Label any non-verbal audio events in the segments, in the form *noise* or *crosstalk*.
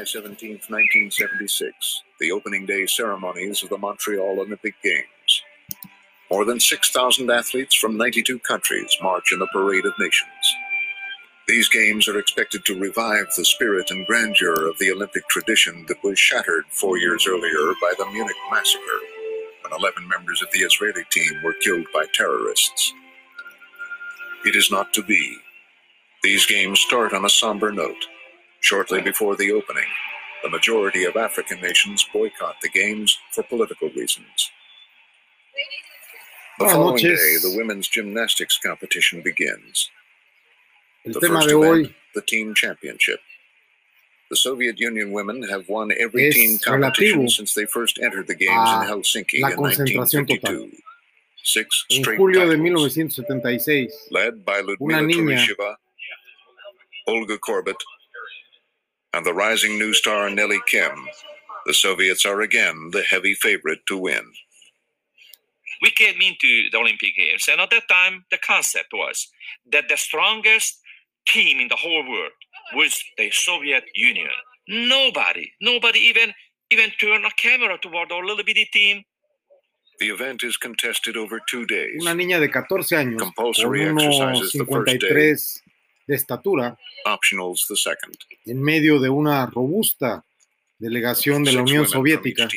July 17, 1976, the opening day ceremonies of the Montreal Olympic Games. More than 6,000 athletes from 92 countries march in the Parade of Nations. These games are expected to revive the spirit and grandeur of the Olympic tradition that was shattered four years earlier by the Munich massacre, when 11 members of the Israeli team were killed by terrorists. It is not to be. These games start on a somber note. Shortly before the opening, the majority of African nations boycott the games for political reasons. The following day, the women's gymnastics competition begins. El The first event, hoy the team championship. The Soviet Union women have won every team competition since they first entered the games in Helsinki in concentración 1952. Six en straight julio de titles, 1976. led by Ludmila Una Olga Korbut, and the rising new star Nellie Kim, the Soviets are again the heavy favorite to win. We came into the Olympic Games, and at that time, the concept was that the strongest team in the whole world was the Soviet Union. Nobody, nobody even even turned a camera toward our little bitty team The event is contested over two days. Una niña de 14 años, con 1.53 de estatura Optionals the second. en medio de una robusta delegación de la Unión Soviética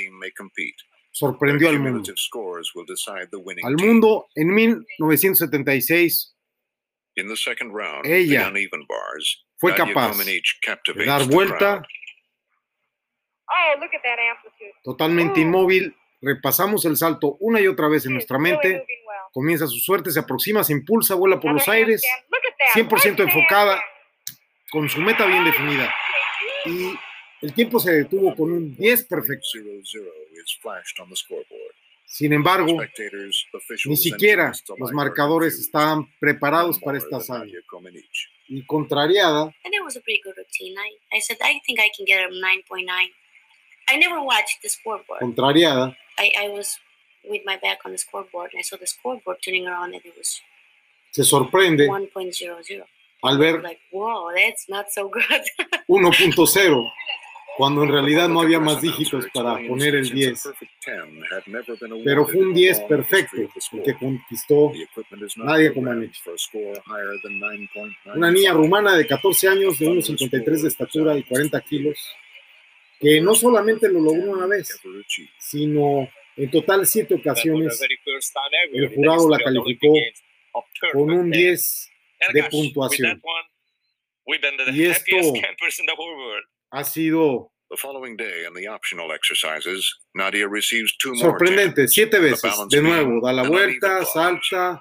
sorprendió al mundo. cumulative scores will decide the winning Al mundo en 1976 In the second round, Ella fue capaz de dar vuelta. Oh, totalmente inmóvil. Repasamos el salto una y otra vez en nuestra Really mente. Comienza su suerte, se aproxima, se impulsa, vuela por los aires, handstand. Look at that. 100% Right enfocada, con su meta bien definida. Y el tiempo se detuvo con un 10 perfecto. 0-0 is flashed on the scoreboard. Sin embargo, ni siquiera los marcadores estaban preparados para esta hazaña. Y contrariada, And it was a pretty good routine. I, I said, I think I can get a 9.9. I never watched the scoreboard. contrariada, I, I was with my back on the scoreboard and I saw the scoreboard turning around and it was se sorprende 1.00. al ver Like, whoa, that's not so good. *laughs* 1.0, *laughs* cuando en realidad no había más dígitos para poner el since a 10, perfect 10 had never been pero fue un in the 10 long perfecto el que conquistó The equipment is not Nadia Comaneci. for a score higher than 9.95. una niña rumana de 14 años, de 1,53 de estatura y 40 kilos, que no solamente lo logró una vez, sino en total siete ocasiones the very first time ever el jurado la calificó con un perfect 10 And de puntuación. Y esto- campers in the whole world. ha sido The following day in the optional exercises, Nadia receives two more sorprendente, siete veces, de nuevo, da la vuelta, salta,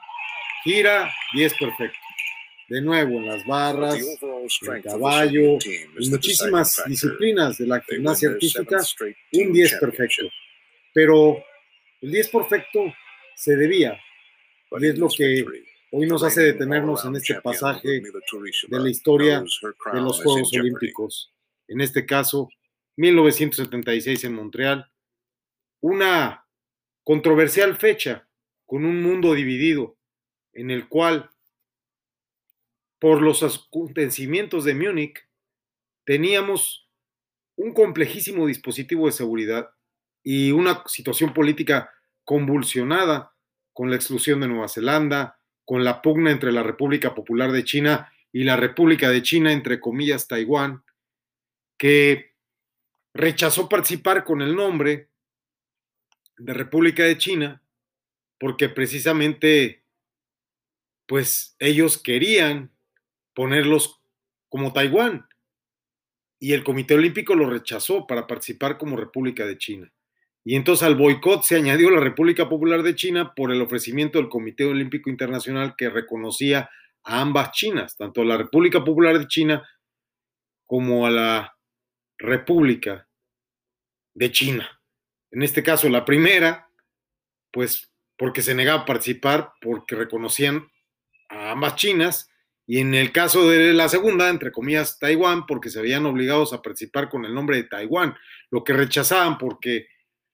gira, 10 perfecto. De nuevo en las barras, the caballo, en muchísimas disciplinas de la gimnasia artística, un team 10 championship. perfecto. Pero el 10 perfecto se debía, y es lo que hoy nos hace detenernos en este pasaje de la historia de los Juegos. Olímpicos. En este caso, 1976 en Montreal. Una controversial fecha con un mundo dividido en el cual, por los acontecimientos de Múnich, teníamos un complejísimo dispositivo de seguridad y una situación política convulsionada con la exclusión de Nueva Zelanda, con la pugna entre la República Popular de China y la República de China, entre comillas, Taiwán, que rechazó participar con el nombre de República de China porque precisamente pues ellos querían ponerlos como Taiwán y el Comité Olímpico lo rechazó para participar como República de China. Y entonces al boicot se añadió la República Popular de China por el ofrecimiento del Comité Olímpico Internacional que reconocía a ambas Chinas, tanto a la República Popular de China como a la República de China. En este caso, la primera, pues porque se negaba a participar, porque reconocían a ambas Chinas, y en el caso de la segunda, entre comillas, Taiwán, porque se veían obligados a participar con el nombre de Taiwán, lo que rechazaban porque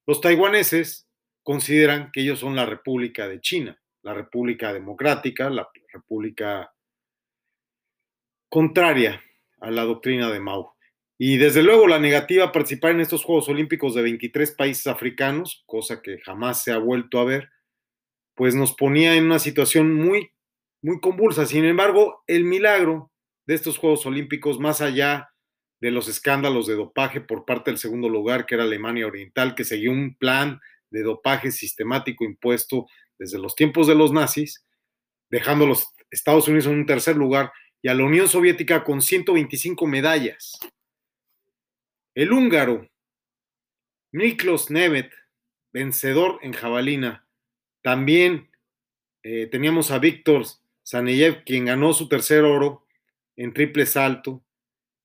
los taiwaneses consideran que ellos son la República de China, la República Democrática, la República contraria a la doctrina de Mao. Y desde luego la negativa a participar en estos Juegos Olímpicos de 23 países africanos, cosa que jamás se ha vuelto a ver, pues nos ponía en una situación muy, muy convulsa. Sin embargo, el milagro de estos Juegos Olímpicos, más allá de los escándalos de dopaje por parte del segundo lugar, que era Alemania Oriental, que seguía un plan de dopaje sistemático impuesto desde los tiempos de los nazis, dejando a los Estados Unidos en un tercer lugar y a la Unión Soviética con 125 medallas. El húngaro Miklos Nemet, vencedor en jabalina. También eh, teníamos a Víctor Saneyev, quien ganó su tercer oro en triple salto.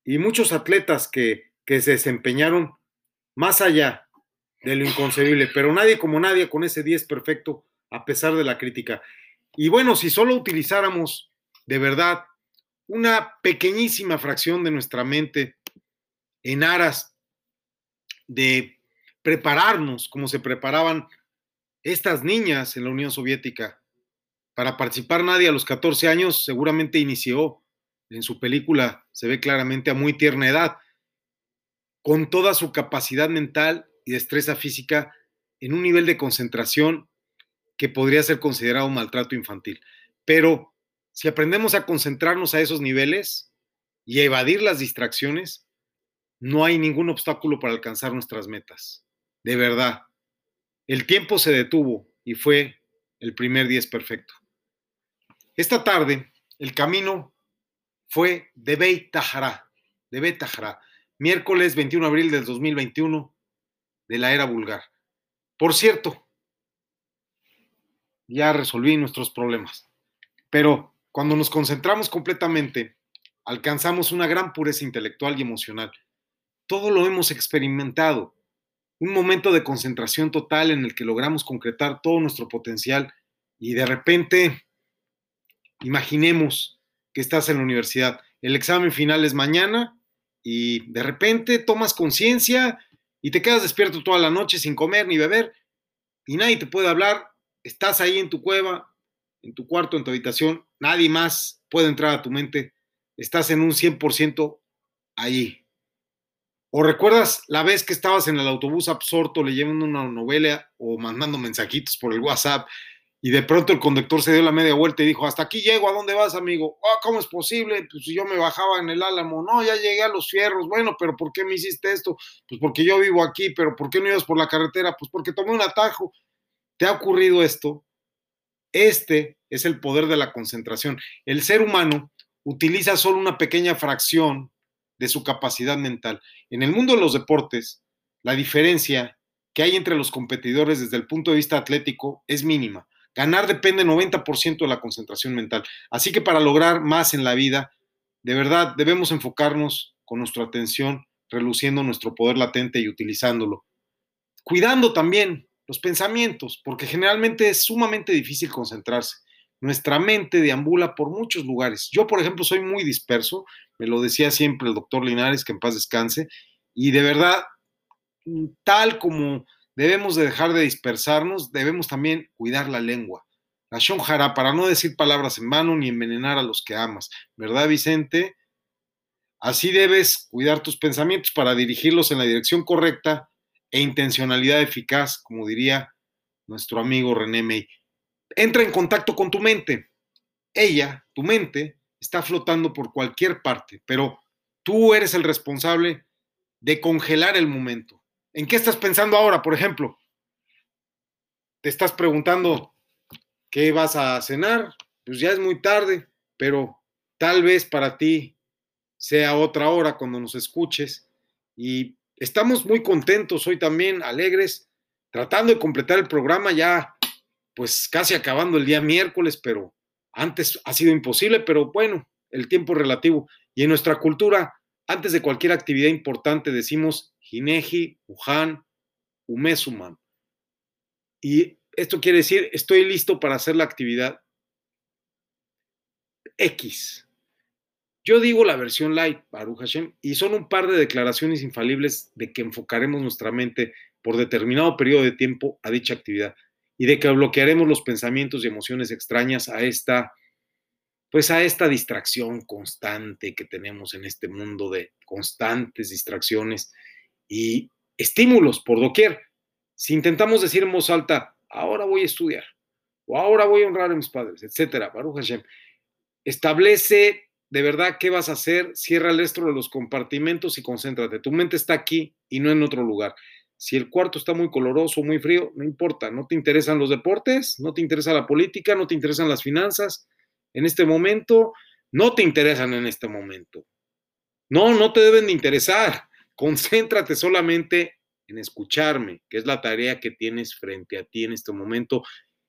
Y muchos atletas que, que se desempeñaron más allá de lo inconcebible, pero nadie como nadie con ese 10 perfecto a pesar de la crítica. Y bueno, si solo utilizáramos de verdad una pequeñísima fracción de nuestra mente en aras de prepararnos como se preparaban estas niñas en la Unión Soviética. Para participar nadie a los 14 años seguramente inició, en su película se ve claramente a muy tierna edad, con toda su capacidad mental y destreza física en un nivel de concentración que podría ser considerado un maltrato infantil. Pero si aprendemos a concentrarnos a esos niveles y a evadir las distracciones, no hay ningún obstáculo para alcanzar nuestras metas. De verdad. El tiempo se detuvo y fue el primer día perfecto. Esta tarde, el camino fue de Beit Tahara, de Beit Tahara, miércoles 21 de abril del 2021 de la era vulgar. Por cierto, ya resolví nuestros problemas, pero cuando nos concentramos completamente, alcanzamos una gran pureza intelectual y emocional todo lo hemos experimentado. Un momento de concentración total en el que logramos concretar todo nuestro potencial y de repente, imaginemos que estás en la universidad, el examen final es mañana y de repente tomas conciencia y te quedas despierto toda la noche sin comer ni beber y nadie te puede hablar, estás ahí en tu cueva, en tu cuarto, en tu habitación, nadie más puede entrar a tu mente, estás en un 100% allí, ¿O recuerdas la vez que estabas en el autobús absorto leyendo una novela o mandando mensajitos por el WhatsApp y de pronto el conductor se dio la media vuelta y dijo, hasta aquí llego, ¿a dónde vas, amigo? Ah, ¿Cómo es posible? Pues yo me bajaba en el Álamo, no, ya llegué a los fierros, bueno, pero ¿por qué me hiciste esto? Pues porque yo vivo aquí, pero ¿por qué no ibas por la carretera? Pues porque tomé un atajo. ¿Te ha ocurrido esto? Este es el poder de la concentración. El ser humano utiliza solo una pequeña fracción de su capacidad mental. En el mundo de los deportes, la diferencia que hay entre los competidores desde el punto de vista atlético es mínima. Ganar depende 90% de la concentración mental. Así que para lograr más en la vida, de verdad debemos enfocarnos con nuestra atención, reluciendo nuestro poder latente y utilizándolo. Cuidando también los pensamientos, porque generalmente es sumamente difícil concentrarse. Nuestra mente deambula por muchos lugares. Yo, por ejemplo, soy muy disperso, me lo decía siempre el doctor Linares, que en paz descanse, y de verdad, mm, tal como debemos de dejar de dispersarnos, debemos también cuidar la lengua. La shonjara, para no decir palabras en vano ni envenenar a los que amas. ¿Verdad, Vicente? Así debes cuidar tus pensamientos para dirigirlos en la dirección correcta e intencionalidad eficaz, como diría nuestro amigo René May entra en contacto con tu mente. Ella, tu mente, está flotando por cualquier parte, pero tú eres el responsable de congelar el momento. ¿En qué estás pensando ahora, por ejemplo? Te estás preguntando qué vas a cenar, pues ya es muy tarde, pero tal vez para ti sea otra hora cuando nos escuches y estamos muy contentos hoy también, alegres, tratando de completar el programa ya pues casi acabando el día miércoles, pero antes ha sido imposible, pero bueno, el tiempo relativo. Y en nuestra cultura, antes de cualquier actividad importante decimos Jineji, Wuhan, Umesuman. Y esto quiere decir, estoy listo para hacer la actividad X. Yo digo la versión light, Baruch Hashem, y son un par de declaraciones infalibles de que enfocaremos nuestra mente por determinado periodo de tiempo a dicha actividad y de que bloquearemos los pensamientos y emociones extrañas a esta pues a esta distracción constante que tenemos en este mundo de constantes distracciones y estímulos por doquier. Si intentamos decir en voz alta, ahora voy a estudiar, o ahora voy a honrar a mis padres, etcétera, Baruch Hashem, establece de verdad qué vas a hacer, cierra el resto de los compartimentos y concéntrate. Tu mente está aquí y no en otro lugar. Si el cuarto está muy coloroso, muy frío, no importa, no te interesan los deportes, no te interesa la política, no te interesan las finanzas, en este momento, no te interesan en este momento. No, no te deben de interesar. Concéntrate solamente en escucharme, que es la tarea que tienes frente a ti en este momento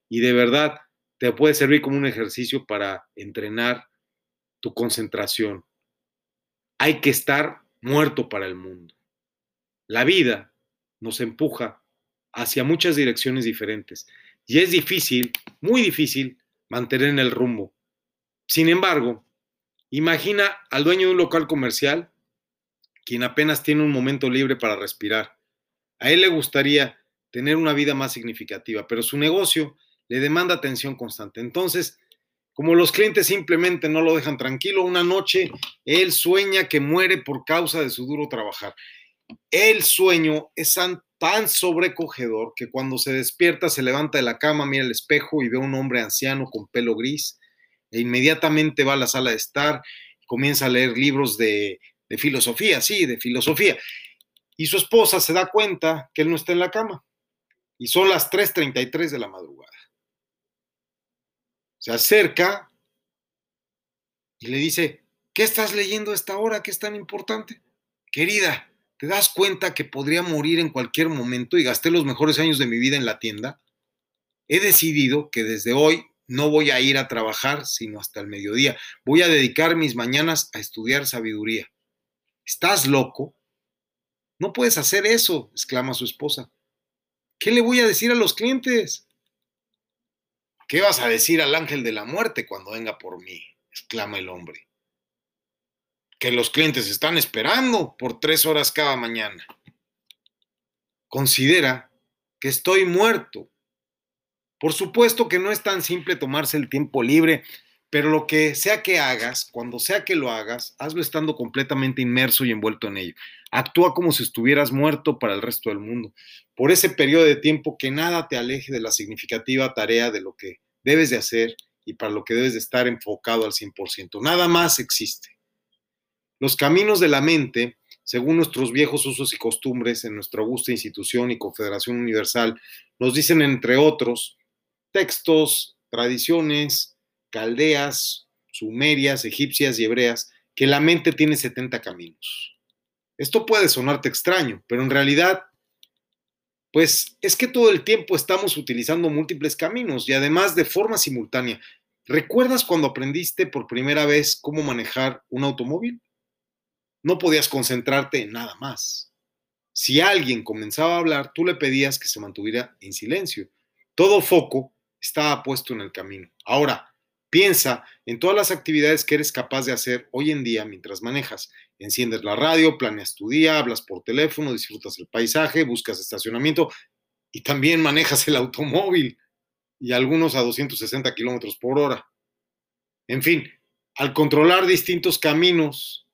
y de verdad te puede servir como un ejercicio para entrenar tu concentración. Hay que estar muerto para el mundo. La vida nos empuja hacia muchas direcciones diferentes y es difícil, muy difícil, mantener en el rumbo. Sin embargo, imagina al dueño de un local comercial, quien apenas tiene un momento libre para respirar. A él le gustaría tener una vida más significativa, pero su negocio le demanda atención constante. Entonces, como los clientes simplemente no lo dejan tranquilo, una noche él sueña que muere por causa de su duro trabajar. El sueño es tan sobrecogedor que cuando se despierta se levanta de la cama, mira el espejo y ve a un hombre anciano con pelo gris e inmediatamente va a la sala de estar comienza a leer libros de, filosofía, sí, de filosofía. Y su esposa se da cuenta que él no está en la cama. Y son las 3.33 de la madrugada. Se acerca y le dice, ¿qué estás leyendo a esta hora? ¿Qué es tan importante? Querida, ¿te das cuenta que podría morir en cualquier momento y gasté los mejores años de mi vida en la tienda? He decidido que desde hoy no voy a ir a trabajar sino hasta el mediodía. Voy a dedicar mis mañanas a estudiar sabiduría. ¿Estás loco? No puedes hacer eso, exclama su esposa. ¿Qué le voy a decir a los clientes? ¿Qué vas a decir al ángel de la muerte cuando venga por mí? exclama el hombre. Que los clientes están esperando por tres horas cada mañana. Considera que estoy muerto por supuesto que no es tan simple tomarse el tiempo libre, pero lo que sea que hagas, cuando sea que lo hagas, hazlo estando completamente inmerso y envuelto en ello. Actúa como si estuvieras muerto para el resto del mundo. Por ese periodo de tiempo que nada te aleje de la significativa tarea de lo que debes de hacer y para lo que debes de estar enfocado al 100%. Nada más existe. Los caminos de la mente, según nuestros viejos usos y costumbres en nuestra augusta institución y Confederación Universal, nos dicen, entre otros, textos, tradiciones, caldeas, sumerias, egipcias y hebreas, que la mente tiene 70 caminos. Esto puede sonarte extraño, pero en realidad, pues es que todo el tiempo estamos utilizando múltiples caminos y además de forma simultánea. ¿Recuerdas cuando aprendiste por primera vez cómo manejar un automóvil? No podías concentrarte en nada más. Si alguien comenzaba a hablar, tú le pedías que se mantuviera en silencio. Todo foco estaba puesto en el camino. Ahora, piensa en todas las actividades que eres capaz de hacer hoy en día mientras manejas. Enciendes la radio, planeas tu día, hablas por teléfono, disfrutas el paisaje, buscas estacionamiento y también manejas el automóvil y algunos a 260 kilómetros por hora. En fin, al controlar distintos caminos,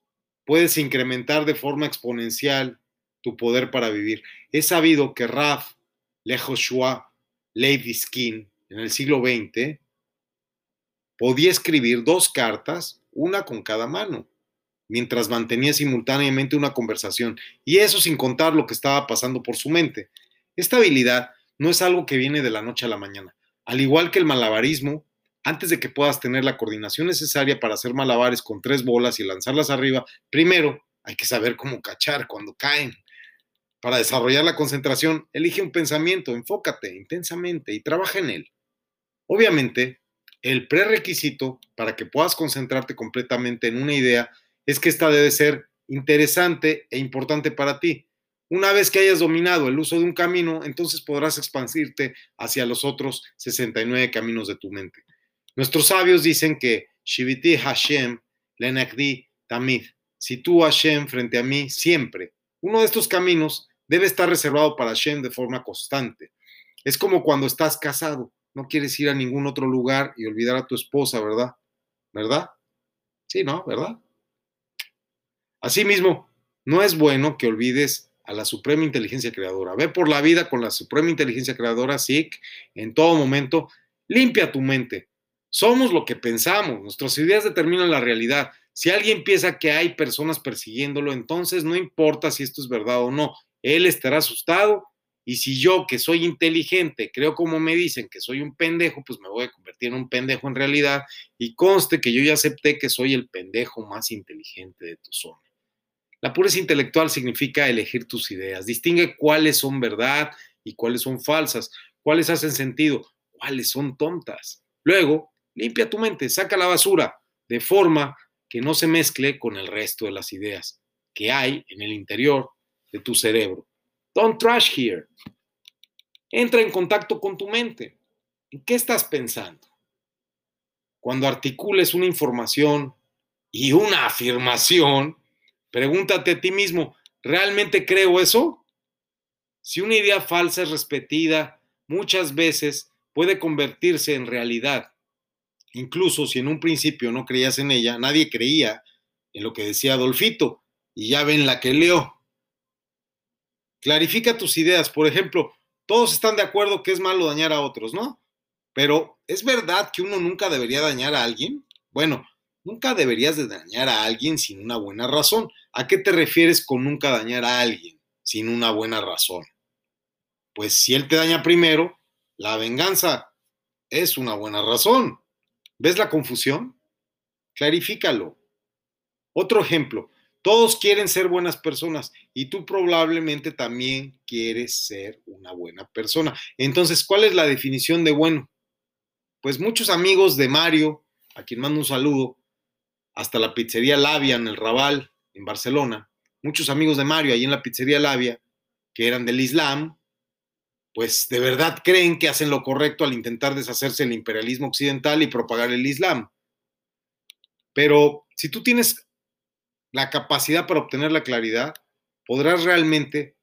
puedes incrementar de forma exponencial tu poder para vivir. He sabido que Raf, Lejoshua, Skin, en el siglo XX, podía escribir dos cartas, una con cada mano, mientras mantenía simultáneamente una conversación, y eso sin contar lo que estaba pasando por su mente. Esta habilidad no es algo que viene de la noche a la mañana. Al igual que el malabarismo, antes de que puedas tener la coordinación necesaria para hacer malabares con tres bolas y lanzarlas arriba, primero hay que saber cómo cachar cuando caen. Para desarrollar la concentración, elige un pensamiento, enfócate intensamente y trabaja en él. Obviamente, el prerequisito para que puedas concentrarte completamente en una idea es que esta debe ser interesante e importante para ti. Una vez que hayas dominado el uso de un camino, entonces podrás expandirte hacia los otros 69 caminos de tu mente. Nuestros sabios dicen que Shiviti Hashem Lenakdi Tamid, si tú Hashem frente a mí siempre. Uno de estos caminos debe estar reservado para Hashem de forma constante. Es como cuando estás casado no quieres ir a ningún otro lugar y olvidar a tu esposa, ¿verdad? ¿verdad? Sí, ¿no? ¿Verdad? Asimismo, no es bueno que olvides a la Suprema Inteligencia Creadora. Ve por la vida con la Suprema Inteligencia Creadora, SIC, en todo momento. Limpia tu mente. Somos lo que pensamos. Nuestras ideas determinan la realidad. Si alguien piensa que hay personas persiguiéndolo, entonces no importa si esto es verdad o no. Él estará asustado y si yo, que soy inteligente, creo como me dicen que soy un pendejo, pues me voy a convertir en un pendejo en realidad y conste que yo ya acepté que soy el pendejo más inteligente de tu zona. La pureza intelectual significa elegir tus ideas, distingue cuáles son verdad y cuáles son falsas, cuáles hacen sentido, cuáles son tontas. Luego, limpia tu mente, saca la basura, de forma que no se mezcle con el resto de las ideas que hay en el interior de tu cerebro. Don't trash here. Entra en contacto con tu mente. ¿En qué estás pensando? Cuando articules una información y una afirmación, pregúntate a ti mismo, ¿realmente creo eso? Si una idea falsa es repetida muchas veces, puede convertirse en realidad. Incluso si en un principio no creías en ella, nadie creía en lo que decía Adolfito, y ya ven la que leo. Clarifica tus ideas. Por ejemplo, todos están de acuerdo que es malo dañar a otros, ¿no? Pero ¿es verdad que uno nunca debería dañar a alguien? Bueno, nunca deberías de dañar a alguien sin una buena razón. ¿A qué te refieres con nunca dañar a alguien sin una buena razón? Pues si él te daña primero, la venganza es una buena razón. ¿Ves la confusión? Clarifícalo. Otro ejemplo, todos quieren ser buenas personas y tú probablemente también quieres ser una buena persona. Entonces, ¿cuál es la definición de bueno? Pues muchos amigos de Mario, a quien mando un saludo, hasta la pizzería Labia en el Raval, en Barcelona, muchos amigos de Mario ahí en la pizzería Labia, que eran del Islam, pues de verdad creen que hacen lo correcto al intentar deshacerse del imperialismo occidental y propagar el Islam. Pero si tú tienes la capacidad para obtener la claridad, podrás realmente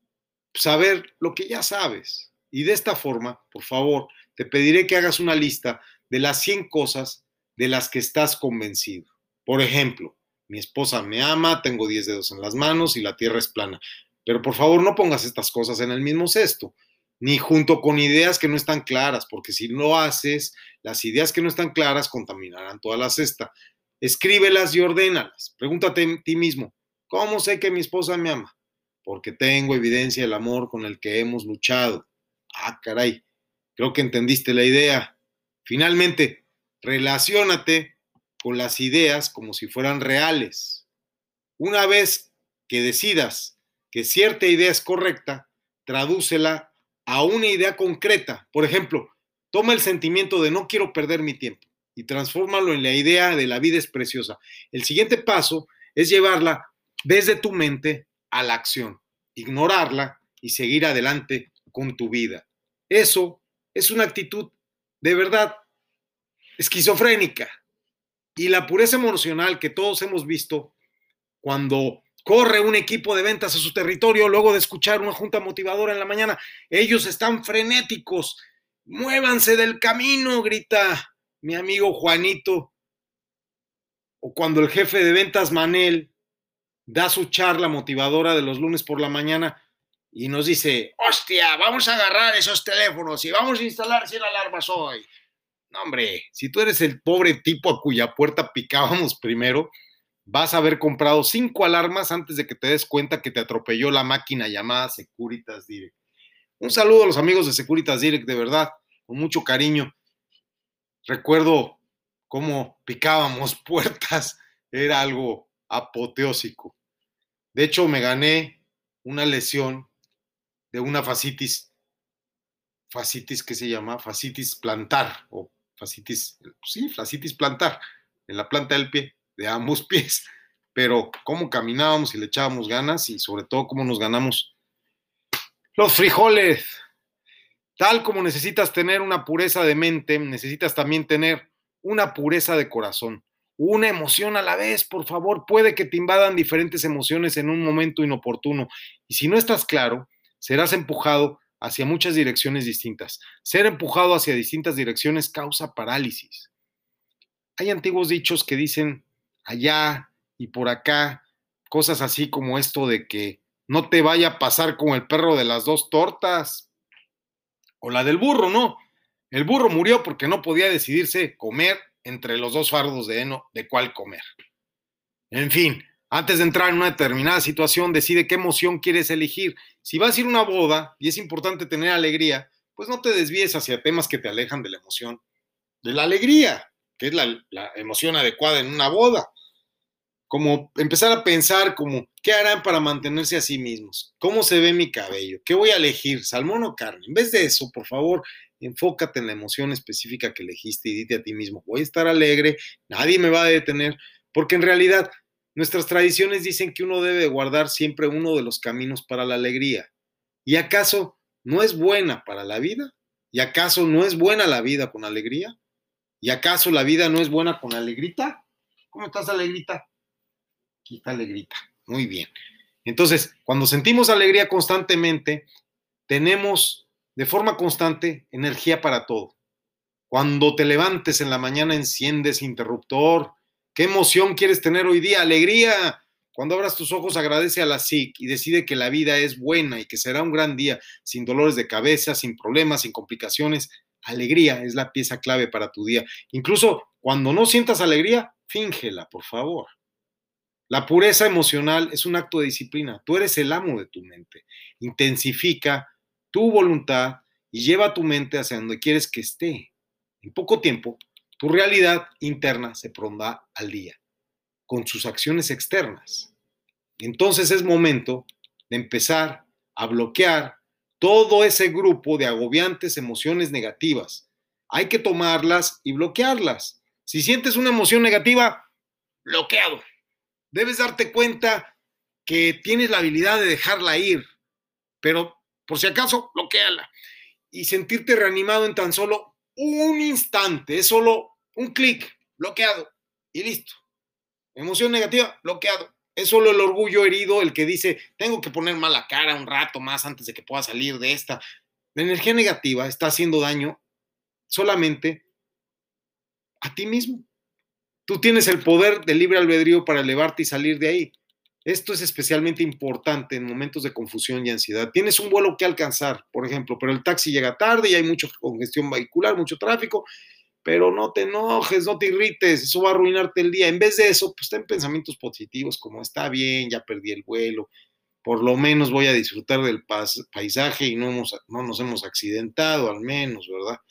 saber lo que ya sabes. Y de esta forma, por favor, te pediré que hagas una lista de las 100 cosas de las que estás convencido. Por ejemplo, mi esposa me ama, tengo 10 dedos en las manos y la tierra es plana. Pero por favor no pongas estas cosas en el mismo cesto, ni junto con ideas que no están claras, porque si lo haces, las ideas que no están claras contaminarán toda la cesta. Escríbelas y ordénalas. Pregúntate a ti mismo, ¿cómo sé que mi esposa me ama? Porque tengo evidencia del amor con el que hemos luchado. Ah, caray, creo que entendiste la idea. Finalmente, relaciónate con las ideas como si fueran reales. Una vez que decidas que cierta idea es correcta, tradúcela a una idea concreta. Por ejemplo, toma el sentimiento de no quiero perder mi tiempo y transfórmalo en la idea de la vida es preciosa. El siguiente paso es llevarla desde tu mente a la acción, ignorarla y seguir adelante con tu vida. Eso es una actitud de verdad esquizofrénica. Y la pureza emocional que todos hemos visto cuando corre un equipo de ventas a su territorio luego de escuchar una junta motivadora en la mañana, ellos están frenéticos. Muévanse del camino, grita mi amigo Juanito, o cuando el jefe de ventas Manel da su charla motivadora de los lunes por la mañana y nos dice, hostia, vamos a agarrar esos teléfonos y vamos a instalar 100 alarmas hoy. No, hombre, si tú eres el pobre tipo a cuya puerta picábamos primero, vas a haber comprado cinco alarmas antes de que te des cuenta que te atropelló la máquina llamada Securitas Direct. Un saludo a los amigos de Securitas Direct, de verdad, con mucho cariño. Recuerdo cómo picábamos *laughs* puertas, era algo apoteósico. De hecho, me gané una lesión de una fascitis, fascitis que se llama fascitis plantar o fascitis, sí, fascitis plantar en la planta del pie, de ambos *laughs* pies. Pero cómo caminábamos y le echábamos ganas y sobre todo cómo nos ganamos los frijoles. Tal como necesitas tener una pureza de mente, necesitas también tener una pureza de corazón, una emoción a la vez, por favor. Puede que te invadan diferentes emociones en un momento inoportuno y si no estás claro, serás empujado hacia muchas direcciones distintas. Ser empujado hacia distintas direcciones causa parálisis. hay antiguos dichos que dicen allá y por acá cosas así como esto de que no te vaya a pasar como el perro de las dos tortas o la del burro, ¿no? El burro murió porque no podía decidirse comer entre los dos fardos de heno de cuál comer. En fin, antes de entrar en una determinada situación, decide qué emoción quieres elegir. Si vas a ir a una boda y es importante tener alegría, pues no te desvíes hacia temas que te alejan de la emoción, de la alegría, que es la, la emoción adecuada en una boda. Como empezar a pensar como, ¿qué harán para mantenerse a sí mismos? ¿Cómo se ve mi cabello? ¿Qué voy a elegir? ¿Salmón o carne? En vez de eso, por favor, enfócate en la emoción específica que elegiste y dite a ti mismo, voy a estar alegre, nadie me va a detener, porque en realidad nuestras tradiciones dicen que uno debe guardar siempre uno de los caminos para la alegría. ¿Y acaso no es buena para la vida? ¿Y acaso no es buena la vida con alegría? ¿Y acaso la vida no es buena con alegrita? ¿Cómo estás, alegrita? Está alegrita. Muy bien. Entonces, cuando sentimos alegría constantemente, tenemos de forma constante energía para todo. Cuando te levantes en la mañana, enciendes interruptor. ¿Qué emoción quieres tener hoy día? Alegría. Cuando abras tus ojos, agradece a la SIC y decide que la vida es buena y que será un gran día, sin dolores de cabeza, sin problemas, sin complicaciones. Alegría es la pieza clave para tu día. Incluso cuando no sientas alegría, fíngela, por favor. La pureza emocional es un acto de disciplina. Tú eres el amo de tu mente. Intensifica tu voluntad y lleva tu mente hacia donde quieres que esté. En poco tiempo, tu realidad interna se pondrá al día con sus acciones externas. Entonces es momento de empezar a bloquear todo ese grupo de agobiantes emociones negativas. Hay que tomarlas y bloquearlas. Si sientes una emoción negativa, bloqueado. Debes darte cuenta que tienes la habilidad de dejarla ir, pero por si acaso, bloqueala. Y sentirte reanimado en tan solo un instante, es solo un clic, bloqueado y listo. Emoción negativa, bloqueado. Es solo el orgullo herido el que dice, tengo que poner mala cara un rato más antes de que pueda salir de esta. La energía negativa está haciendo daño solamente a ti mismo. Tú tienes el poder del libre albedrío para elevarte y salir de ahí. Esto es especialmente importante en momentos de confusión y ansiedad. Tienes un vuelo que alcanzar, por ejemplo, pero el taxi llega tarde y hay mucha congestión vehicular, mucho tráfico, pero no te enojes, no te irrites, eso va a arruinarte el día. En vez de eso, pues ten pensamientos positivos como está bien, ya perdí el vuelo, por lo menos voy a disfrutar del paisaje y no, no nos hemos accidentado al menos, ¿verdad?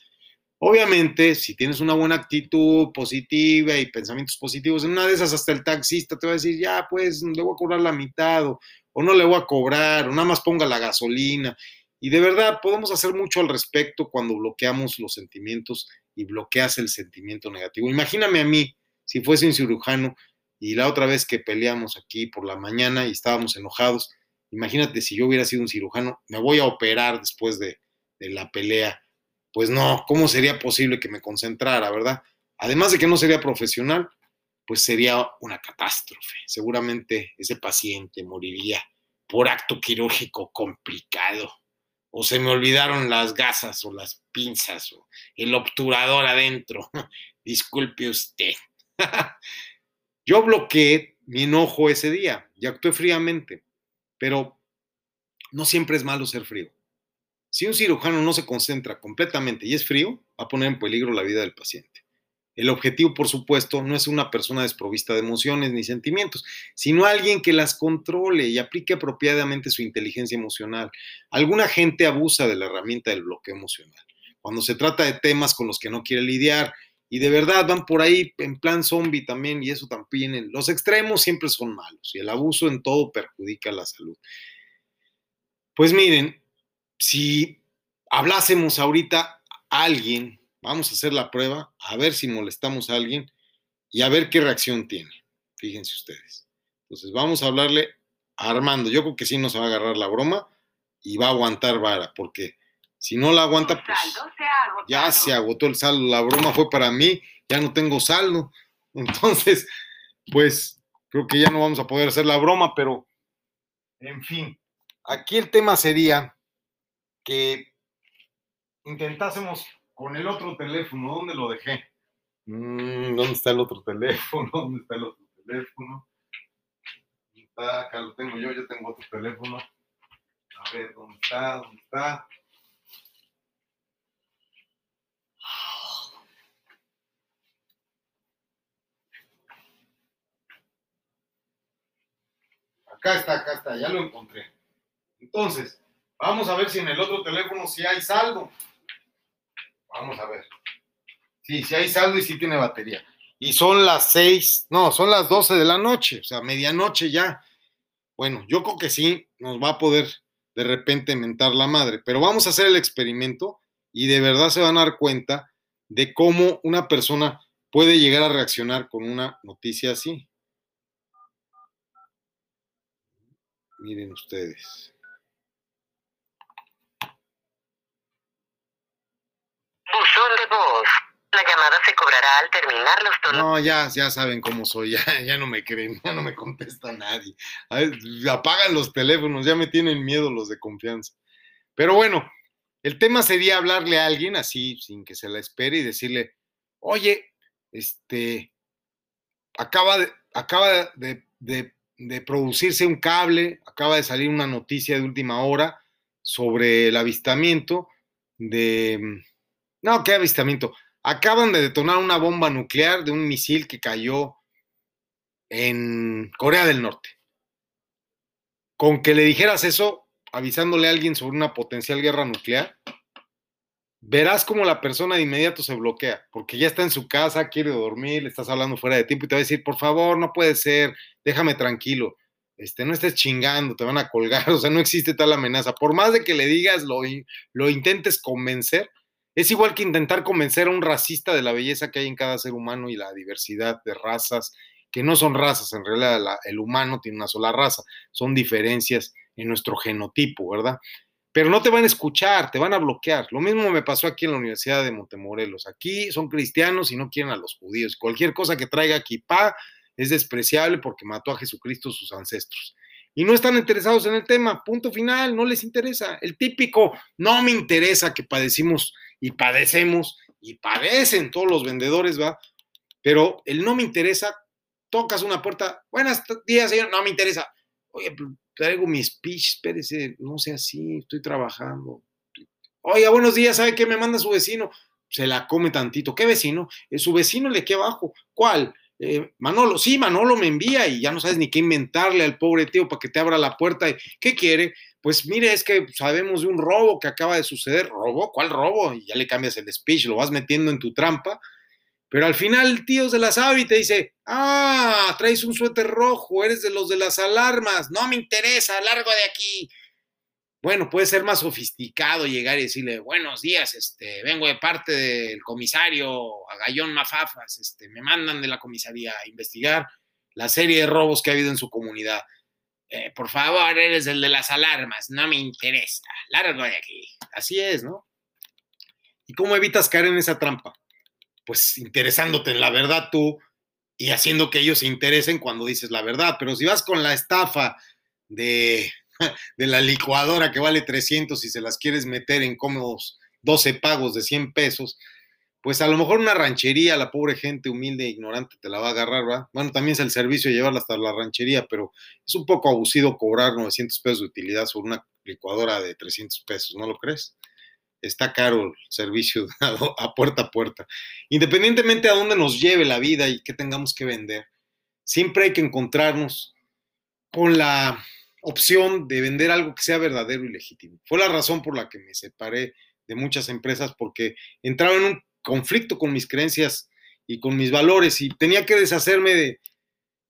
Obviamente, si tienes una buena actitud positiva y pensamientos positivos, en una de esas hasta el taxista te va a decir, ya, pues le voy a cobrar la mitad o, no le voy a cobrar o nada más ponga la gasolina. Y de verdad, podemos hacer mucho al respecto cuando bloqueamos los sentimientos y bloqueas el sentimiento negativo. Imagíname a mí, si fuese un cirujano y la otra vez que peleamos aquí por la mañana y estábamos enojados, imagínate si yo hubiera sido un cirujano, me voy a operar después de, de la pelea pues no, ¿cómo sería posible que me concentrara, verdad? Además de que no sería profesional, pues sería una catástrofe. Seguramente ese paciente moriría por acto quirúrgico complicado. O se me olvidaron las gasas o las pinzas o el obturador adentro. *laughs* Disculpe usted. *laughs* Yo bloqueé mi enojo ese día y actué fríamente, pero no siempre es malo ser frío. Si un cirujano no se concentra completamente y es frío, va a poner en peligro la vida del paciente. El objetivo, por supuesto, no es una persona desprovista de emociones ni sentimientos, sino alguien que las controle y aplique apropiadamente su inteligencia emocional. Alguna gente abusa de la herramienta del bloqueo emocional. Cuando se trata de temas con los que no quiere lidiar y de verdad van por ahí en plan zombie también y eso también. Los extremos siempre son malos y el abuso en todo perjudica la salud. Pues miren, si hablásemos ahorita a alguien, vamos a hacer la prueba, a ver si molestamos a alguien y a ver qué reacción tiene. Fíjense ustedes. Entonces vamos a hablarle a Armando. Yo creo que sí nos va a agarrar la broma y va a aguantar vara, porque si no la aguanta, pues ya se agotó el saldo. La broma fue para mí, ya no tengo saldo. *laughs* Entonces, pues creo que ya no vamos a poder hacer la broma, pero en fin, aquí el tema sería que intentásemos con el otro teléfono, ¿dónde lo dejé? Mm, ¿Dónde está el otro teléfono? *laughs* ¿Dónde está el otro teléfono? ¿Dónde está? Acá lo tengo yo, yo tengo otro teléfono. A ver, ¿dónde está? ¿Dónde está? Acá está, acá está, ya lo encontré. Entonces, vamos a ver si en el otro teléfono sí hay saldo. Vamos a ver. Sí, sí hay saldo y sí tiene batería. Y son las seis, no, son las doce de la noche, o sea, medianoche ya. Bueno, yo creo que sí nos va a poder de repente mentar la madre, pero vamos a hacer el experimento y de verdad se van a dar cuenta de cómo una persona puede llegar a reaccionar con una noticia así. Miren ustedes. Buzón de voz. La llamada se cobrará al terminar los tonos. No, ya, ya saben cómo soy, ya, ya no me creen, ya no me contesta nadie. Apagan los teléfonos, ya me tienen miedo los de confianza. Pero bueno, el tema sería hablarle a alguien así, sin que se la espere, y decirle, oye, este, acaba de, acaba de, de producirse un cable, acaba de salir una noticia de última hora sobre el avistamiento de... No, ¿qué avistamiento? Acaban de detonar una bomba nuclear de un misil que cayó en Corea del Norte. Con que le dijeras eso, avisándole a alguien sobre una potencial guerra nuclear, verás como la persona de inmediato se bloquea, porque ya está en su casa, quiere dormir, le estás hablando fuera de tiempo y te va a decir, por favor, no puede ser, déjame tranquilo, este, no estés chingando, te van a colgar, *laughs* o sea, no existe tal amenaza. Por más de que le digas, lo, lo intentes convencer, es igual que intentar convencer a un racista de la belleza que hay en cada ser humano y la diversidad de razas, que no son razas, en realidad el humano tiene una sola raza, son diferencias en nuestro genotipo, ¿verdad? Pero no te van a escuchar, te van a bloquear. Lo mismo me pasó aquí en la Universidad de Montemorelos. Aquí son cristianos y no quieren a los judíos. Cualquier cosa que traiga pa es despreciable porque mató a Jesucristo sus ancestros. Y no están interesados en el tema, punto final, no les interesa. El típico, no me interesa que padecimos y padecemos y padecen todos los vendedores, ¿va? Pero el no me interesa, tocas una puerta, buenos días, señor, no me interesa. Oye, traigo mi speech, espérese, no sea así, estoy trabajando. Oiga, buenos días, ¿sabe qué me manda su vecino? Se la come tantito. ¿Qué vecino? Es su vecino le aquí abajo. ¿Cuál? Eh, Manolo, sí, Manolo me envía y ya no sabes ni qué inventarle al pobre tío para que te abra la puerta. ¿Qué quiere? Pues mire, es que sabemos de un robo que acaba de suceder. ¿Robo? ¿Cuál robo? Y ya le cambias el speech, lo vas metiendo en tu trampa. Pero al final el tío se la sabe y te dice, ah, traes un suéter rojo, eres de los de las alarmas, no me interesa, largo de aquí. Bueno, puede ser más sofisticado llegar y decirle, buenos días, este, vengo de parte del comisario Agallón Mafafas, este, me mandan de la comisaría a investigar la serie de robos que ha habido en su comunidad. Eh, por favor, eres el de las alarmas, no me interesa, largo de aquí. Así es, ¿no? ¿Y cómo evitas caer en esa trampa? Pues interesándote en la verdad tú y haciendo que ellos se interesen cuando dices la verdad. Pero si vas con la estafa de, de la licuadora que vale 300 y se las quieres meter en cómodos 12 pagos de 100 pesos, pues a lo mejor una ranchería, la pobre gente humilde e ignorante te la va a agarrar, ¿verdad? Bueno, también es el servicio de llevarla hasta la ranchería, pero es un poco abusivo cobrar 900 pesos de utilidad sobre una licuadora de 300 pesos, ¿no lo crees? Está caro el servicio *laughs* a puerta a puerta. Independientemente a dónde nos lleve la vida y qué tengamos que vender, siempre hay que encontrarnos con la opción de vender algo que sea verdadero y legítimo. Fue la razón por la que me separé de muchas empresas porque entraba en un conflicto con mis creencias y con mis valores y tenía que deshacerme de,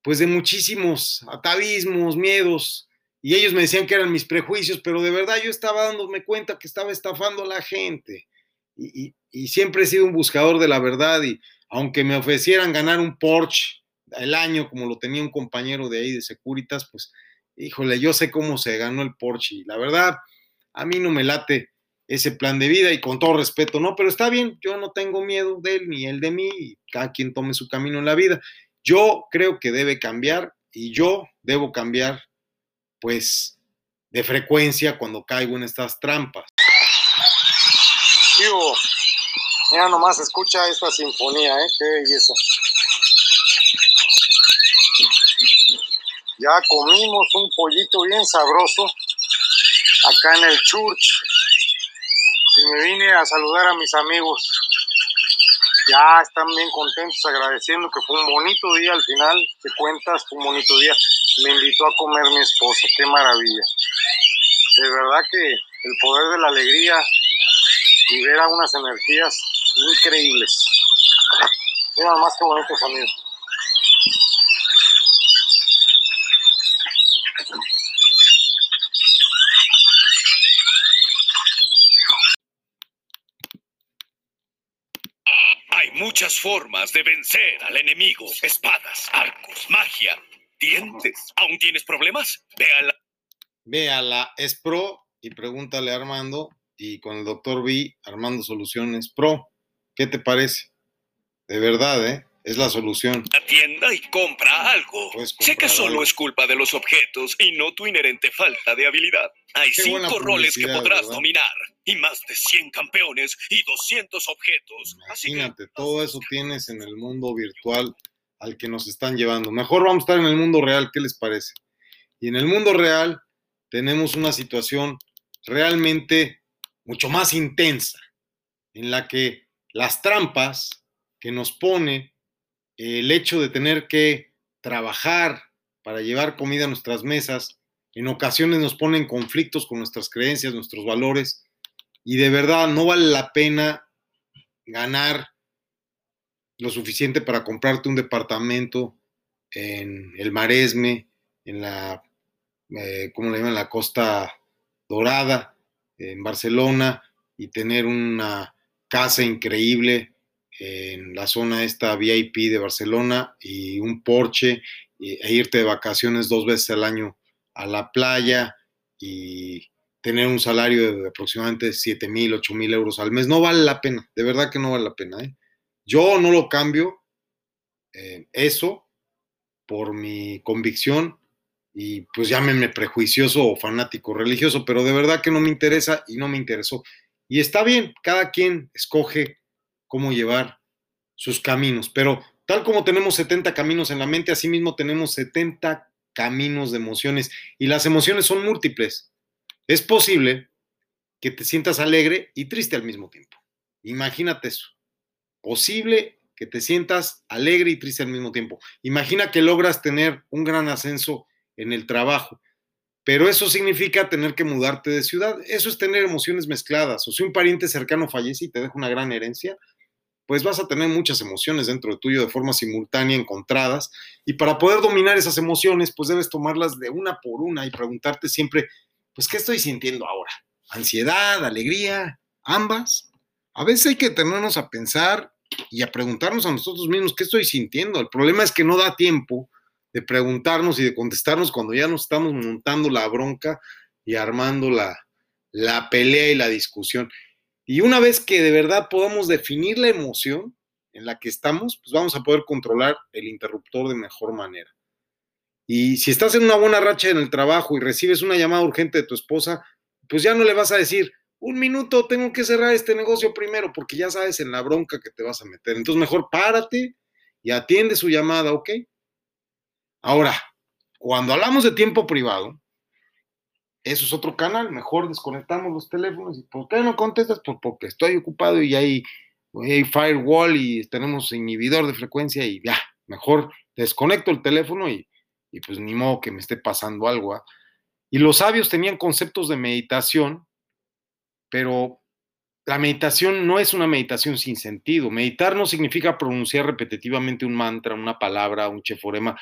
pues de muchísimos atavismos, miedos, y ellos me decían que eran mis prejuicios, pero de verdad yo estaba dándome cuenta que estaba estafando a la gente y, siempre he sido un buscador de la verdad y aunque me ofrecieran ganar un Porsche el año como lo tenía un compañero de ahí de Securitas, pues híjole, yo sé cómo se ganó el Porsche la verdad a mí no me late ese plan de vida y con todo respeto, no, pero está bien, yo no tengo miedo de él ni él de mí, y cada quien tome su camino en la vida. Yo creo que debe cambiar y yo debo cambiar, pues, de frecuencia cuando caigo en estas trampas. Mira nomás, escucha esta sinfonía, ¿eh? Qué belleza. Ya comimos un pollito bien sabroso acá en el church y me vine a saludar a mis amigos. Ya están bien contentos, agradeciendo que fue un bonito día al final de cuentas, fue un bonito día. Me invitó a comer mi esposa, qué maravilla. De verdad que el poder de la alegría libera unas energías increíbles. Mira más que bonito sonido. Hay muchas formas de vencer al enemigo. Espadas, arcos, magia, dientes. ¿Aún tienes problemas? Ve a la... Véala, es pro y pregúntale a Armando y con el doctor B, Armando Soluciones Pro. ¿Qué te parece? De verdad, ¿eh? Es la solución. la tienda y compra algo. Sé que solo algo. es culpa de los objetos y no tu inherente falta de habilidad. Hay Qué cinco roles que podrás ¿verdad? dominar y más de 100 campeones y 200 objetos. Así que Imagínate, todo eso tienes en el mundo virtual al que nos están llevando. Mejor vamos a estar en el mundo real, ¿qué les parece? Y en el mundo real tenemos una situación realmente mucho más intensa, en la que las trampas que nos pone el hecho de tener que trabajar para llevar comida a nuestras mesas, en ocasiones nos ponen conflictos con nuestras creencias, nuestros valores, y de verdad no vale la pena ganar lo suficiente para comprarte un departamento en el Maresme, en la, eh, ¿cómo le llaman? La Costa Dorada, en Barcelona, y tener una casa increíble en la zona esta VIP de Barcelona y un Porsche y- e irte de vacaciones dos veces al año a la playa y tener un salario de aproximadamente 7 mil, 8 mil euros al mes. No vale la pena, de verdad que no vale la pena. ¿eh? Yo no lo cambio eh, eso por mi convicción y pues llámenme prejuicioso o fanático religioso, pero de verdad que no me interesa y no me interesó. Y está bien, cada quien escoge cómo llevar sus caminos, pero tal como tenemos 70 caminos en la mente, asimismo tenemos 70 caminos de emociones y las emociones son múltiples. Es posible que te sientas alegre y triste al mismo tiempo. Imagínate eso. Posible que te sientas alegre y triste al mismo tiempo. Imagina que logras tener un gran ascenso en el trabajo, pero eso significa tener que mudarte de ciudad. Eso es tener emociones mezcladas. O si un pariente cercano fallece y te deja una gran herencia, pues vas a tener muchas emociones dentro de tuyo de forma simultánea, encontradas. Y para poder dominar esas emociones, pues debes tomarlas de una por una y preguntarte siempre, pues, ¿qué estoy sintiendo ahora? ¿Ansiedad, alegría, ambas? A veces hay que detenernos a pensar y a preguntarnos a nosotros mismos qué estoy sintiendo. El problema es que no da tiempo de preguntarnos y de contestarnos cuando ya nos estamos montando la bronca y armando la, la pelea y la discusión. Y una vez que de verdad podamos definir la emoción en la que estamos, pues vamos a poder controlar el interruptor de mejor manera. Y si estás en una buena racha en el trabajo y recibes una llamada urgente de tu esposa, pues ya no le vas a decir, un minuto, tengo que cerrar este negocio primero, porque ya sabes en la bronca que te vas a meter. Entonces mejor párate y atiende su llamada, ¿ok? Ahora, cuando hablamos de tiempo privado, eso es otro canal, mejor desconectamos los teléfonos. ¿Y por qué no contestas? Pues porque estoy ocupado y hay, firewall y tenemos inhibidor de frecuencia y ya, mejor desconecto el teléfono y, pues ni modo que me esté pasando algo. ¿ah? Y los sabios tenían conceptos de meditación, pero la meditación no es una meditación sin sentido. Meditar no significa pronunciar repetitivamente un mantra, una palabra, un cheforema,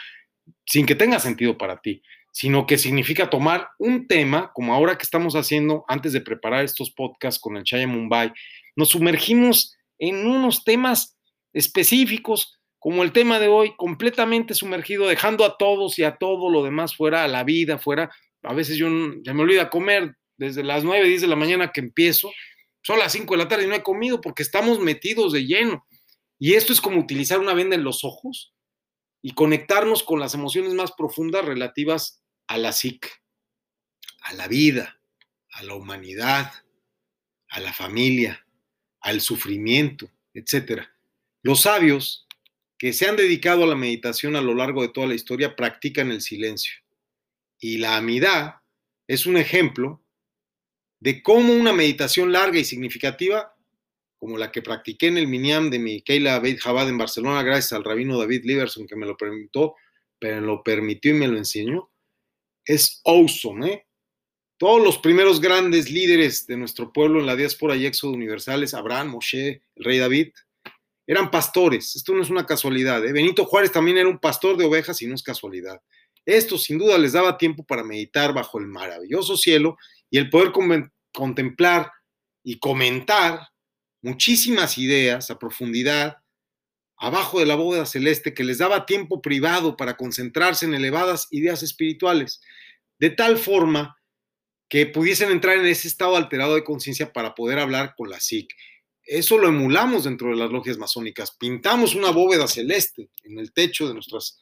sin que tenga sentido para ti, sino que significa tomar un tema, como ahora que estamos haciendo antes de preparar estos podcasts con el Chaya Mumbai, nos sumergimos en unos temas específicos, como el tema de hoy, completamente sumergido, dejando a todos y a todo lo demás fuera, a la vida fuera. A veces yo ya me olvida comer desde las 9, 10 de la mañana que empiezo, son las 5 de la tarde y no he comido porque estamos metidos de lleno. Y esto es como utilizar una venda en los ojos y conectarnos con las emociones más profundas relativas a la psique, a la vida, a la humanidad, a la familia, al sufrimiento, etc. Los sabios que se han dedicado a la meditación a lo largo de toda la historia practican el silencio. Y la amidad es un ejemplo de cómo una meditación larga y significativa, como la que practiqué en el Miniam de mi Keila Beit Chabad en Barcelona, gracias al rabino David Liverson que me lo permitió, pero lo permitió y me lo enseñó, es awesome, ¿eh? Todos los primeros grandes líderes de nuestro pueblo en la diáspora y éxodo universales, Abraham, Moshe, el rey David, eran pastores. Esto no es una casualidad. ¿eh? Benito Juárez también era un pastor de ovejas y no es casualidad. Esto sin duda les daba tiempo para meditar bajo el maravilloso cielo y el poder contemplar y comentar muchísimas ideas a profundidad abajo de la bóveda celeste que les daba tiempo privado para concentrarse en elevadas ideas espirituales, de tal forma que pudiesen entrar en ese estado alterado de conciencia para poder hablar con la SIC. Eso lo emulamos dentro de las logias masónicas. Pintamos una bóveda celeste en el techo de, nuestras,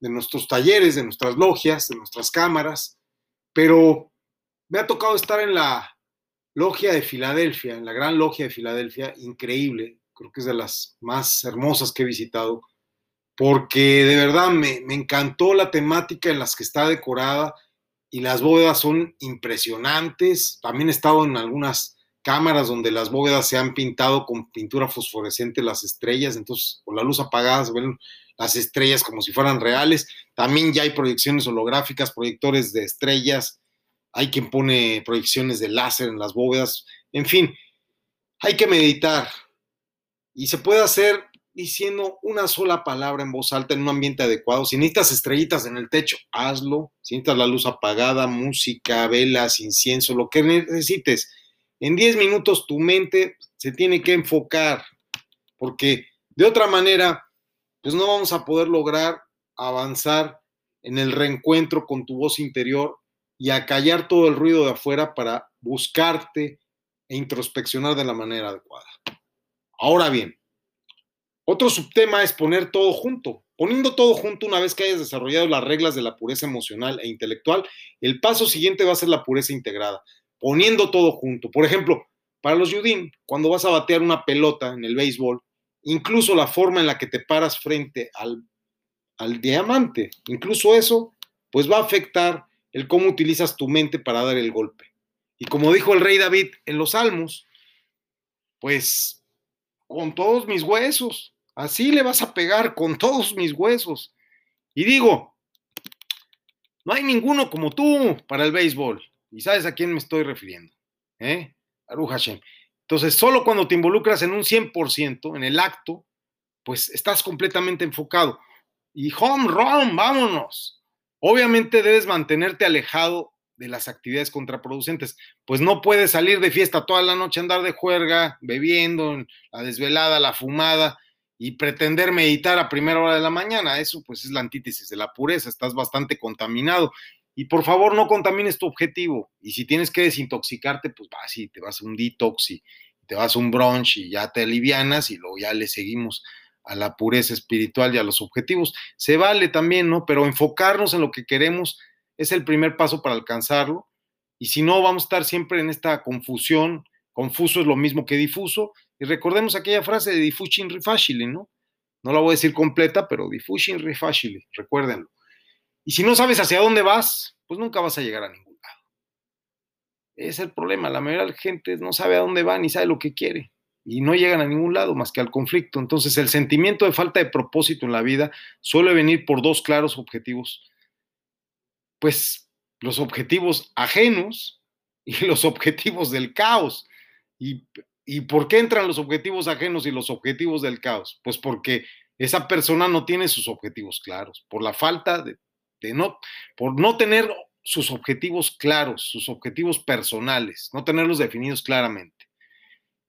de nuestros talleres, de nuestras logias, de nuestras cámaras, pero me ha tocado estar en la logia de Filadelfia, en la gran logia de Filadelfia, increíble, creo que es de las más hermosas que he visitado, porque de verdad me, me encantó la temática en las que está decorada y las bóvedas son impresionantes. También he estado en algunas cámaras donde las bóvedas se han pintado con pintura fosforescente las estrellas, entonces con la luz apagada se ven las estrellas como si fueran reales. También ya hay proyecciones holográficas, proyectores de estrellas, hay quien pone proyecciones de láser en las bóvedas, en fin, hay que meditar, y se puede hacer diciendo una sola palabra en voz alta en un ambiente adecuado. Si necesitas estrellitas en el techo, hazlo. Si necesitas la luz apagada, música, velas, incienso, lo que necesites. En 10 minutos tu mente se tiene que enfocar, porque de otra manera, pues no vamos a poder lograr avanzar en el reencuentro con tu voz interior y acallar todo el ruido de afuera para buscarte e introspeccionar de la manera adecuada. Ahora bien, otro subtema es poner todo junto. Poniendo todo junto, una vez que hayas desarrollado las reglas de la pureza emocional e intelectual, el paso siguiente va a ser la pureza integrada. Poniendo todo junto. Por ejemplo, para los Yudim, cuando vas a batear una pelota en el béisbol, incluso la forma en la que te paras frente al, al diamante, incluso eso, pues va a afectar el cómo utilizas tu mente para dar el golpe. Y como dijo el rey David en los Salmos, pues con todos mis huesos. Así le vas a pegar con todos mis huesos. Y digo, no hay ninguno como tú para el béisbol. Y sabes a quién me estoy refiriendo. ¿Eh? Aru Hashem. Entonces, solo cuando te involucras en un 100%, en el acto, pues estás completamente enfocado. Y home run, vámonos. Obviamente debes mantenerte alejado de las actividades contraproducentes. Pues no puedes salir de fiesta toda la noche, andar de juerga, bebiendo, la desvelada, la fumada y pretender meditar a primera hora de la mañana. Eso pues es la antítesis de la pureza, estás bastante contaminado. Y por favor no contamines tu objetivo. Y si tienes que desintoxicarte, pues vas y te vas a un detox y te vas a un brunch y ya te alivianas y luego ya le seguimos a la pureza espiritual y a los objetivos. Se vale también, ¿no? Pero enfocarnos en lo que queremos es el primer paso para alcanzarlo. Y si no, vamos a estar siempre en esta confusión. Confuso es lo mismo que difuso. Y recordemos aquella frase de diffusing refacile, ¿no? No la voy a decir completa, pero diffusing refacile, recuérdenlo. Y si no sabes hacia dónde vas, pues nunca vas a llegar a ningún lado. Es el problema. La mayoría de la gente no sabe a dónde va ni sabe lo que quiere. Y no llegan a ningún lado más que al conflicto. Entonces, el sentimiento de falta de propósito en la vida suele venir por dos claros objetivos pues los objetivos ajenos *laughs* y los objetivos del caos. ¿Y, ¿Y por qué entran los objetivos ajenos y los objetivos del caos? Pues porque esa persona no tiene sus objetivos claros, por la falta de, por no tener sus objetivos claros, sus objetivos personales, no tenerlos definidos claramente.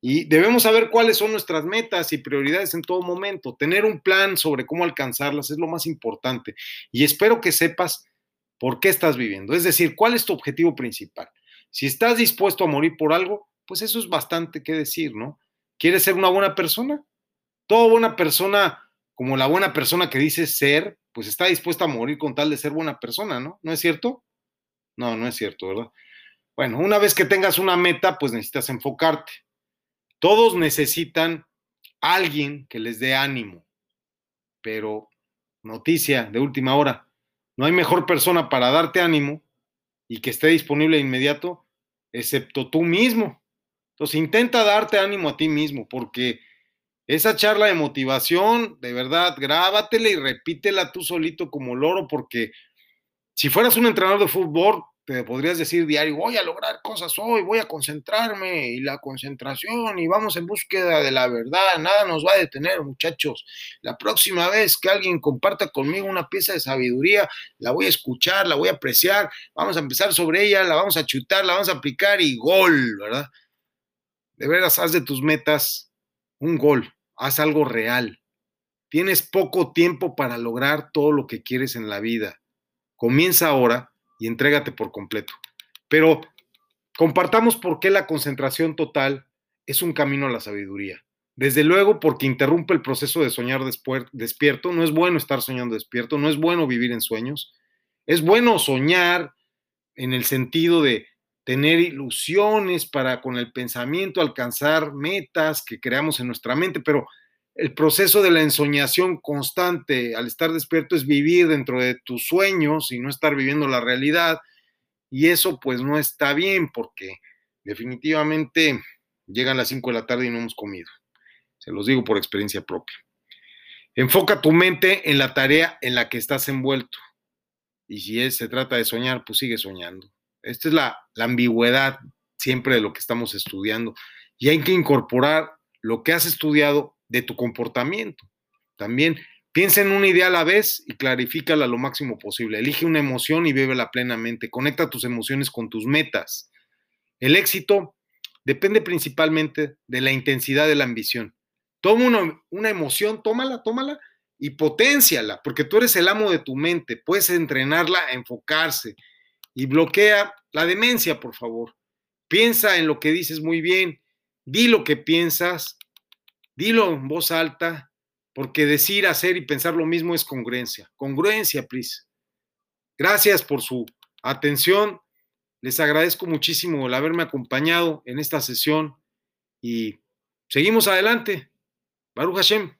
Y debemos saber cuáles son nuestras metas y prioridades en todo momento. Tener un plan sobre cómo alcanzarlas es lo más importante. Y espero que sepas por qué estás viviendo. Es decir, ¿cuál es tu objetivo principal? Si estás dispuesto a morir por algo, pues eso es bastante que decir, ¿no? ¿Quieres ser una buena persona? Toda buena persona, como la buena persona que dice ser, pues está dispuesta a morir con tal de ser buena persona, ¿no? ¿No es cierto? No, no es cierto, ¿verdad? Bueno, una vez que tengas una meta, pues necesitas enfocarte. Todos necesitan alguien que les dé ánimo. Pero, noticia de última hora, no hay mejor persona para darte ánimo y que esté disponible de inmediato, excepto tú mismo. Entonces, intenta darte ánimo a ti mismo, porque esa charla de motivación, de verdad, grábatela y repítela tú solito como loro, porque si fueras un entrenador de fútbol, te podrías decir diario, voy a lograr cosas hoy, voy a concentrarme y la concentración y vamos en búsqueda de la verdad, nada nos va a detener muchachos. La próxima vez que alguien comparta conmigo una pieza de sabiduría, la voy a escuchar, la voy a apreciar, vamos a empezar sobre ella, la vamos a chutar, la vamos a aplicar y gol, ¿verdad? De veras, haz de tus metas un gol, haz algo real. Tienes poco tiempo para lograr todo lo que quieres en la vida. Comienza ahora y entrégate por completo. Pero compartamos por qué la concentración total es un camino a la sabiduría. Desde luego porque interrumpe el proceso de soñar despierto. No es bueno estar soñando despierto, no es bueno vivir en sueños. Es bueno soñar en el sentido de tener ilusiones para con el pensamiento alcanzar metas que creamos en nuestra mente, pero el proceso de la ensoñación constante al estar despierto es vivir dentro de tus sueños y no estar viviendo la realidad. Y eso pues no está bien porque definitivamente llegan las 5 de la tarde y no hemos comido. Se los digo por experiencia propia. Enfoca tu mente en la tarea en la que estás envuelto. Y si es, se trata de soñar, pues sigue soñando. Esta es la, ambigüedad siempre de lo que estamos estudiando. Y hay que incorporar lo que has estudiado de tu comportamiento. También piensa en una idea a la vez y clarifícala lo máximo posible. Elige una emoción y vívela plenamente. Conecta tus emociones con tus metas. El éxito depende principalmente de la intensidad de la ambición. Toma una, una emoción, tómala, tómala y potenciala, porque tú eres el amo de tu mente. Puedes entrenarla a enfocarse y bloquea la demencia, por favor. Piensa en lo que dices muy bien, di lo que piensas Dilo en voz alta, porque decir, hacer y pensar lo mismo es congruencia. Congruencia, please. Gracias por su atención. Les agradezco muchísimo el haberme acompañado en esta sesión y seguimos adelante. Baruch Hashem.